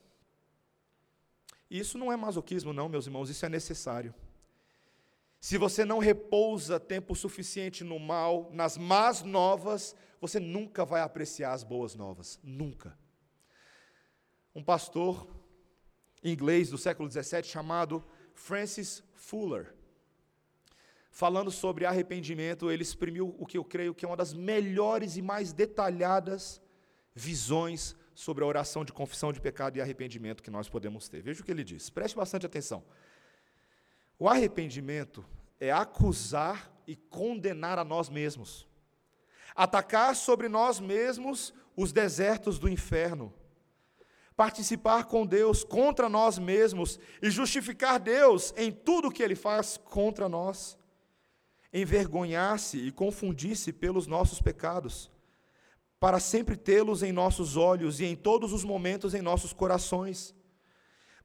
E isso não é masoquismo, não, meus irmãos, isso é necessário. Se você não repousa tempo suficiente no mal, nas más novas, você nunca vai apreciar as boas novas. Nunca um pastor inglês do século XVII chamado Francis Fuller. Falando sobre arrependimento, ele exprimiu o que eu creio que é uma das melhores e mais detalhadas visões sobre a oração de confissão de pecado e arrependimento que nós podemos ter. Veja o que ele diz, preste bastante atenção. O arrependimento é acusar e condenar a nós mesmos, atacar sobre nós mesmos os desertos do inferno participar com Deus contra nós mesmos e justificar Deus em tudo que Ele faz contra nós, envergonhar-se e confundir-se pelos nossos pecados, para sempre tê-los em nossos olhos e em todos os momentos em nossos corações,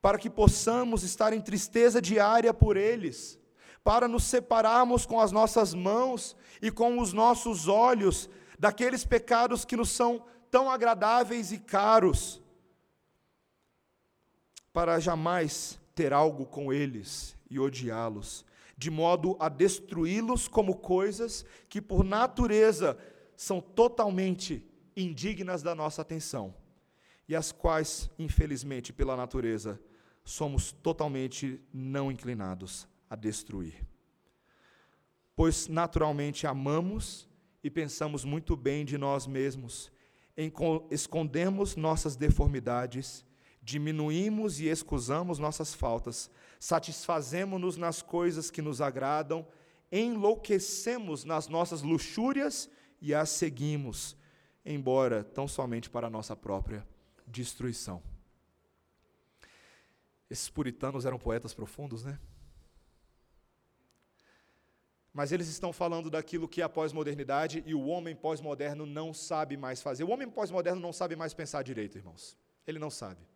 para que possamos estar em tristeza diária por eles, para nos separarmos com as nossas mãos e com os nossos olhos daqueles pecados que nos são tão agradáveis e caros para jamais ter algo com eles e odiá-los, de modo a destruí-los como coisas que, por natureza, são totalmente indignas da nossa atenção e as quais, infelizmente, pela natureza, somos totalmente não inclinados a destruir. Pois naturalmente amamos e pensamos muito bem de nós mesmos, escondemos nossas deformidades diminuímos e excusamos nossas faltas, satisfazemos-nos nas coisas que nos agradam, enlouquecemos nas nossas luxúrias e as seguimos, embora tão somente para nossa própria destruição. Esses puritanos eram poetas profundos, né? Mas eles estão falando daquilo que é a pós-modernidade e o homem pós-moderno não sabe mais fazer. O homem pós-moderno não sabe mais pensar direito, irmãos. Ele não sabe.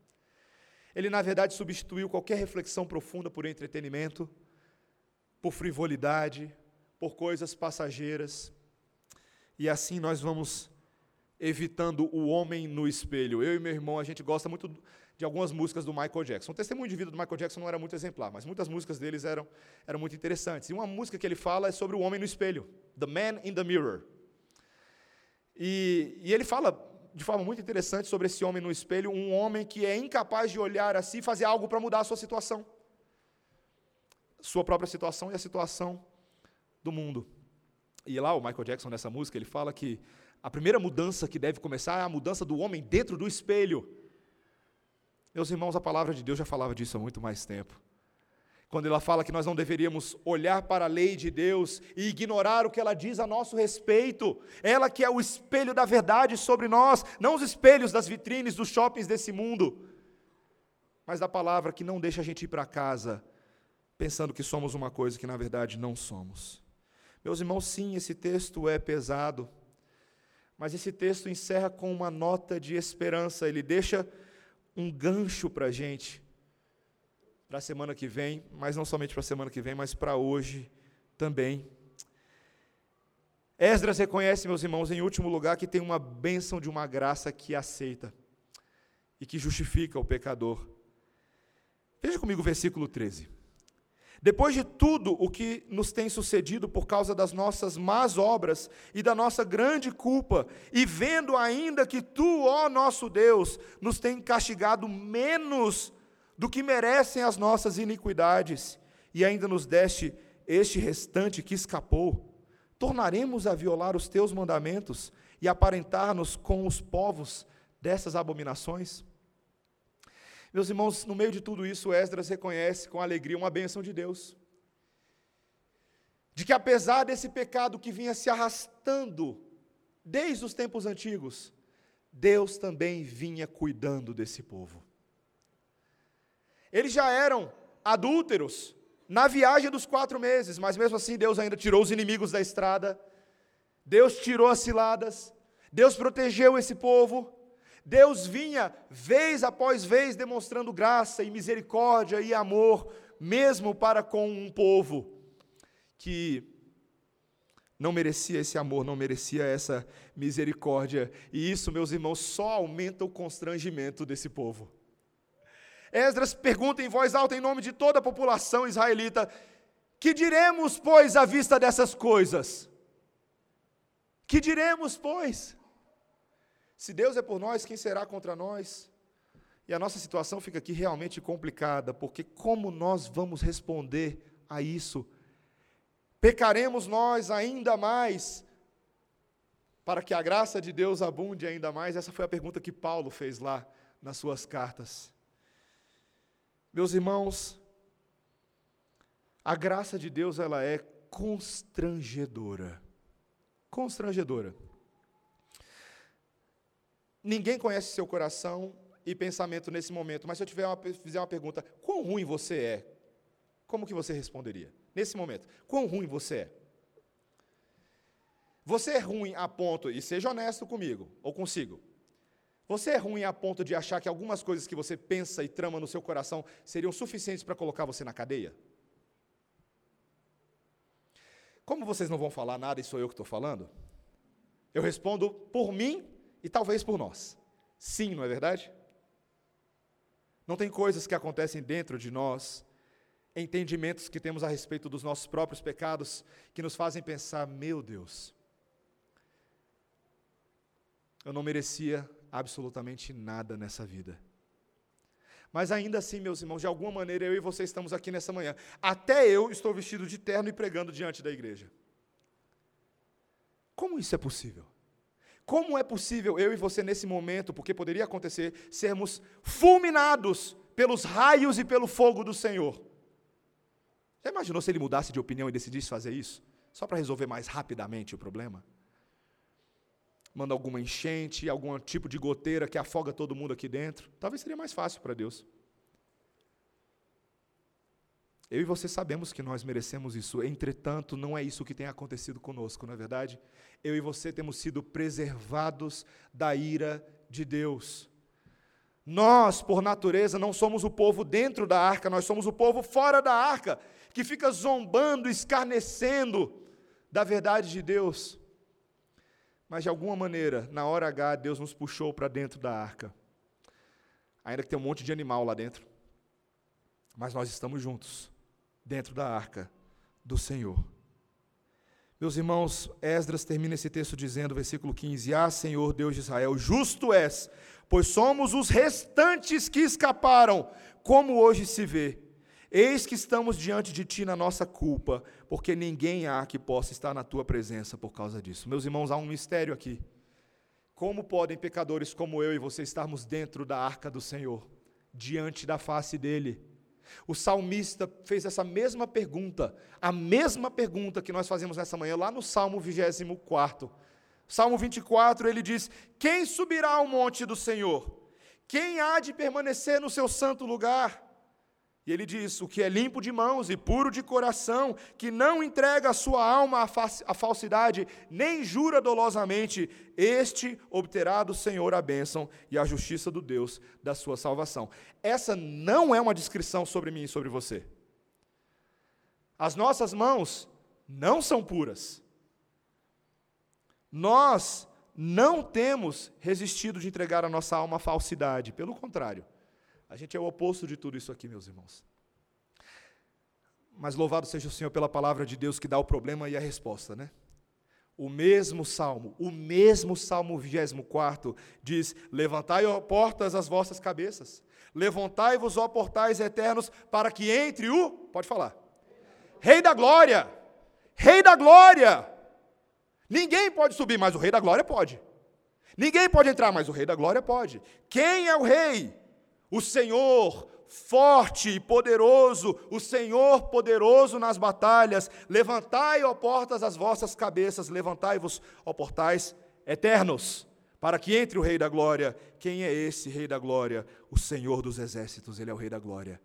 Ele, na verdade, substituiu qualquer reflexão profunda por entretenimento, por frivolidade, por coisas passageiras. E assim nós vamos evitando o homem no espelho. Eu e meu irmão, a gente gosta muito de algumas músicas do Michael Jackson. O testemunho de vida do Michael Jackson não era muito exemplar, mas muitas músicas deles eram, eram muito interessantes. E uma música que ele fala é sobre o homem no espelho, The Man in the Mirror. E, e ele fala de forma muito interessante sobre esse homem no espelho, um homem que é incapaz de olhar assim e fazer algo para mudar a sua situação. Sua própria situação e a situação do mundo. E lá o Michael Jackson nessa música, ele fala que a primeira mudança que deve começar é a mudança do homem dentro do espelho. Meus irmãos, a palavra de Deus já falava disso há muito mais tempo quando ela fala que nós não deveríamos olhar para a lei de Deus e ignorar o que ela diz a nosso respeito. Ela que é o espelho da verdade sobre nós, não os espelhos das vitrines dos shoppings desse mundo, mas da palavra que não deixa a gente ir para casa pensando que somos uma coisa que na verdade não somos. Meus irmãos, sim, esse texto é pesado, mas esse texto encerra com uma nota de esperança, ele deixa um gancho para a gente para a semana que vem, mas não somente para a semana que vem, mas para hoje também. Esdras reconhece, meus irmãos, em último lugar, que tem uma bênção de uma graça que aceita e que justifica o pecador. Veja comigo o versículo 13. Depois de tudo o que nos tem sucedido por causa das nossas más obras e da nossa grande culpa, e vendo ainda que tu, ó nosso Deus, nos tem castigado menos do que merecem as nossas iniquidades, e ainda nos deste este restante que escapou, tornaremos a violar os teus mandamentos e aparentar-nos com os povos dessas abominações? Meus irmãos, no meio de tudo isso, Esdras reconhece com alegria uma bênção de Deus. De que apesar desse pecado que vinha se arrastando desde os tempos antigos, Deus também vinha cuidando desse povo. Eles já eram adúlteros na viagem dos quatro meses, mas mesmo assim Deus ainda tirou os inimigos da estrada, Deus tirou as ciladas, Deus protegeu esse povo, Deus vinha vez após vez demonstrando graça e misericórdia e amor, mesmo para com um povo que não merecia esse amor, não merecia essa misericórdia. E isso, meus irmãos, só aumenta o constrangimento desse povo. Esdras pergunta em voz alta, em nome de toda a população israelita: Que diremos, pois, à vista dessas coisas? Que diremos, pois? Se Deus é por nós, quem será contra nós? E a nossa situação fica aqui realmente complicada, porque como nós vamos responder a isso? Pecaremos nós ainda mais para que a graça de Deus abunde ainda mais? Essa foi a pergunta que Paulo fez lá nas suas cartas. Meus irmãos, a graça de Deus ela é constrangedora. Constrangedora. Ninguém conhece seu coração e pensamento nesse momento, mas se eu tiver uma, fizer uma pergunta, quão ruim você é? Como que você responderia? Nesse momento, quão ruim você é? Você é ruim a ponto, e seja honesto comigo, ou consigo, você é ruim a ponto de achar que algumas coisas que você pensa e trama no seu coração seriam suficientes para colocar você na cadeia? Como vocês não vão falar nada e sou eu que estou falando, eu respondo por mim e talvez por nós. Sim, não é verdade? Não tem coisas que acontecem dentro de nós, entendimentos que temos a respeito dos nossos próprios pecados, que nos fazem pensar: meu Deus, eu não merecia absolutamente nada nessa vida. Mas ainda assim, meus irmãos, de alguma maneira eu e você estamos aqui nessa manhã. Até eu estou vestido de terno e pregando diante da igreja. Como isso é possível? Como é possível eu e você, nesse momento, porque poderia acontecer, sermos fulminados pelos raios e pelo fogo do Senhor? Já imaginou se ele mudasse de opinião e decidisse fazer isso? Só para resolver mais rapidamente o problema? Manda alguma enchente, algum tipo de goteira que afoga todo mundo aqui dentro? Talvez seria mais fácil para Deus. Eu e você sabemos que nós merecemos isso, entretanto, não é isso que tem acontecido conosco, não é verdade? Eu e você temos sido preservados da ira de Deus. Nós, por natureza, não somos o povo dentro da arca, nós somos o povo fora da arca, que fica zombando, escarnecendo da verdade de Deus. Mas de alguma maneira, na hora H, Deus nos puxou para dentro da arca. Ainda que tem um monte de animal lá dentro. Mas nós estamos juntos dentro da arca do Senhor. Meus irmãos, Esdras termina esse texto dizendo, versículo 15: Ah, Senhor Deus de Israel, justo és, pois somos os restantes que escaparam, como hoje se vê. Eis que estamos diante de ti na nossa culpa, porque ninguém há que possa estar na tua presença por causa disso. Meus irmãos, há um mistério aqui. Como podem pecadores como eu e você estarmos dentro da arca do Senhor, diante da face dele? O salmista fez essa mesma pergunta, a mesma pergunta que nós fazemos nessa manhã, lá no Salmo 24. Salmo 24, ele diz: Quem subirá ao monte do Senhor? Quem há de permanecer no seu santo lugar? E ele diz: O que é limpo de mãos e puro de coração, que não entrega a sua alma à falsidade, nem jura dolosamente, este obterá do Senhor a bênção e a justiça do Deus da sua salvação. Essa não é uma descrição sobre mim e sobre você. As nossas mãos não são puras. Nós não temos resistido de entregar a nossa alma à falsidade, pelo contrário. A gente é o oposto de tudo isso aqui, meus irmãos. Mas louvado seja o Senhor pela palavra de Deus que dá o problema e a resposta, né? O mesmo salmo, o mesmo salmo 24 diz: Levantai, ó portas, as vossas cabeças, levantai-vos, ó portais eternos, para que entre o, pode falar, Rei da Glória. Rei da Glória. Ninguém pode subir, mas o Rei da Glória pode. Ninguém pode entrar, mas o Rei da Glória pode. Quem é o Rei? O Senhor, forte e poderoso, o Senhor poderoso nas batalhas. Levantai, ó portas, as vossas cabeças, levantai-vos, ó portais eternos, para que entre o Rei da Glória. Quem é esse Rei da Glória? O Senhor dos Exércitos, ele é o Rei da Glória.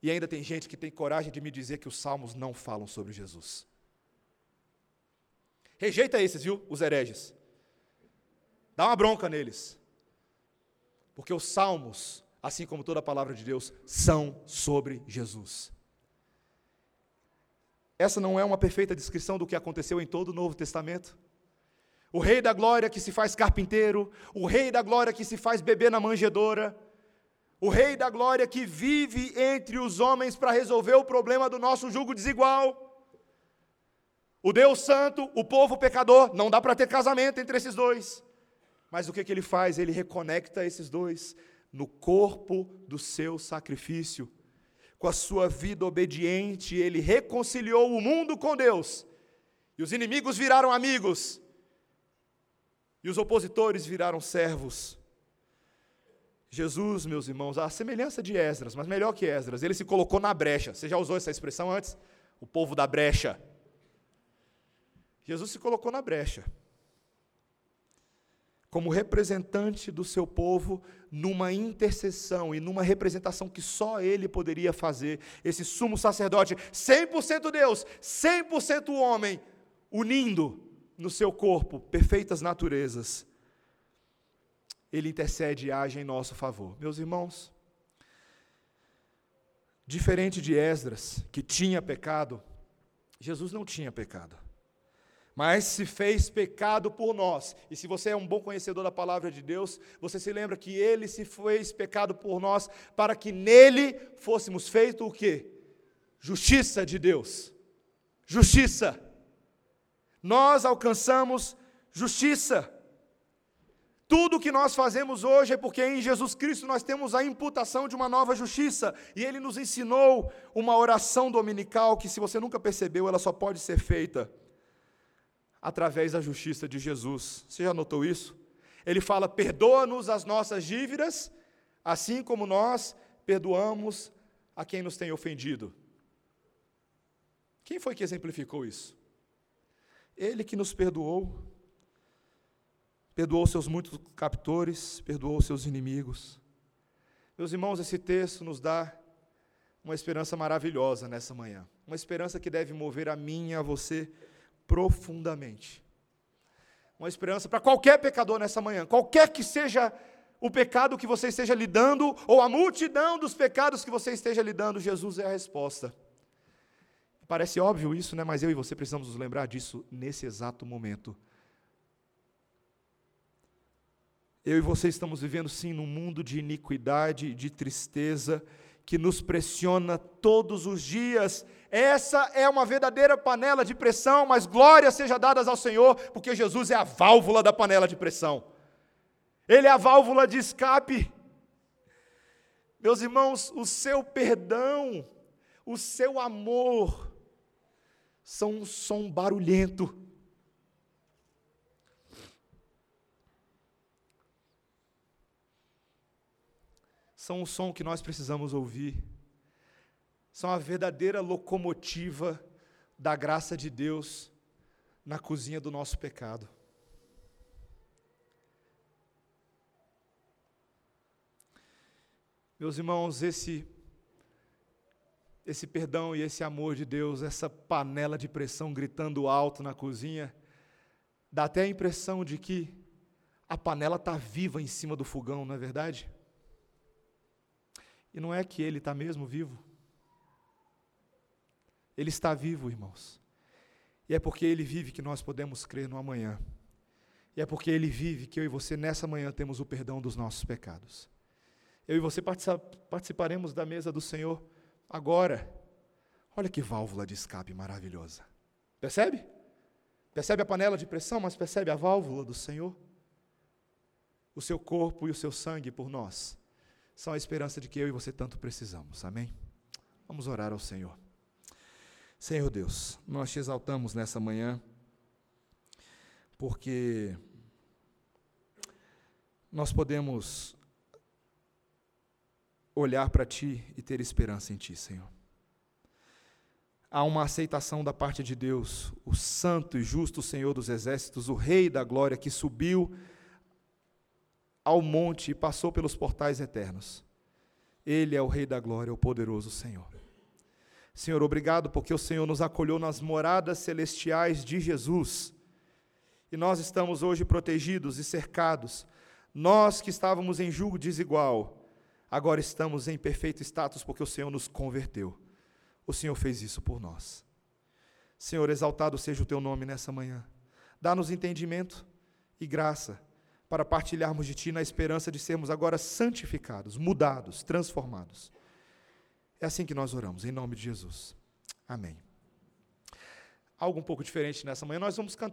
E ainda tem gente que tem coragem de me dizer que os salmos não falam sobre Jesus. Rejeita esses, viu? Os hereges. Dá uma bronca neles. Porque os salmos, assim como toda a palavra de Deus, são sobre Jesus. Essa não é uma perfeita descrição do que aconteceu em todo o Novo Testamento? O Rei da Glória que se faz carpinteiro, o Rei da Glória que se faz bebê na manjedoura, o Rei da Glória que vive entre os homens para resolver o problema do nosso jugo desigual. O Deus Santo, o povo pecador, não dá para ter casamento entre esses dois. Mas o que, que ele faz? Ele reconecta esses dois no corpo do seu sacrifício. Com a sua vida obediente, ele reconciliou o mundo com Deus. E os inimigos viraram amigos. E os opositores viraram servos. Jesus, meus irmãos, a semelhança de Esdras, mas melhor que Esdras, ele se colocou na brecha. Você já usou essa expressão antes? O povo da brecha. Jesus se colocou na brecha. Como representante do seu povo, numa intercessão e numa representação que só ele poderia fazer, esse sumo sacerdote, 100% Deus, 100% homem, unindo no seu corpo perfeitas naturezas, ele intercede e age em nosso favor. Meus irmãos, diferente de Esdras, que tinha pecado, Jesus não tinha pecado mas se fez pecado por nós. E se você é um bom conhecedor da palavra de Deus, você se lembra que ele se fez pecado por nós para que nele fôssemos feito o quê? Justiça de Deus. Justiça. Nós alcançamos justiça. Tudo que nós fazemos hoje é porque em Jesus Cristo nós temos a imputação de uma nova justiça. E ele nos ensinou uma oração dominical que, se você nunca percebeu, ela só pode ser feita através da justiça de Jesus. Você já notou isso? Ele fala: perdoa-nos as nossas dívidas, assim como nós perdoamos a quem nos tem ofendido. Quem foi que exemplificou isso? Ele que nos perdoou, perdoou seus muitos captores, perdoou seus inimigos. Meus irmãos, esse texto nos dá uma esperança maravilhosa nessa manhã, uma esperança que deve mover a mim e a você profundamente. Uma esperança para qualquer pecador nessa manhã, qualquer que seja o pecado que você esteja lidando, ou a multidão dos pecados que você esteja lidando, Jesus é a resposta. Parece óbvio isso, né? mas eu e você precisamos nos lembrar disso nesse exato momento. Eu e você estamos vivendo sim num mundo de iniquidade, de tristeza, que nos pressiona todos os dias. Essa é uma verdadeira panela de pressão, mas glória seja dadas ao Senhor, porque Jesus é a válvula da panela de pressão. Ele é a válvula de escape. Meus irmãos, o seu perdão, o seu amor, são um som barulhento são o som que nós precisamos ouvir, são a verdadeira locomotiva da graça de Deus na cozinha do nosso pecado. Meus irmãos, esse esse perdão e esse amor de Deus, essa panela de pressão gritando alto na cozinha, dá até a impressão de que a panela está viva em cima do fogão, não é verdade? E não é que ele está mesmo vivo. Ele está vivo, irmãos. E é porque ele vive que nós podemos crer no amanhã. E é porque ele vive que eu e você nessa manhã temos o perdão dos nossos pecados. Eu e você participaremos da mesa do Senhor agora. Olha que válvula de escape maravilhosa. Percebe? Percebe a panela de pressão, mas percebe a válvula do Senhor? O seu corpo e o seu sangue por nós são a esperança de que eu e você tanto precisamos. Amém? Vamos orar ao Senhor. Senhor Deus, nós te exaltamos nessa manhã, porque nós podemos olhar para Ti e ter esperança em Ti, Senhor. Há uma aceitação da parte de Deus, o Santo e Justo Senhor dos Exércitos, o Rei da Glória, que subiu ao monte e passou pelos portais eternos. Ele é o Rei da Glória, o poderoso Senhor. Senhor, obrigado porque o Senhor nos acolheu nas moradas celestiais de Jesus. E nós estamos hoje protegidos e cercados. Nós que estávamos em julgo desigual, agora estamos em perfeito status porque o Senhor nos converteu. O Senhor fez isso por nós. Senhor, exaltado seja o teu nome nessa manhã. Dá-nos entendimento e graça para partilharmos de Ti na esperança de sermos agora santificados, mudados, transformados. É assim que nós oramos, em nome de Jesus. Amém. Algo um pouco diferente nessa manhã, nós vamos cantar.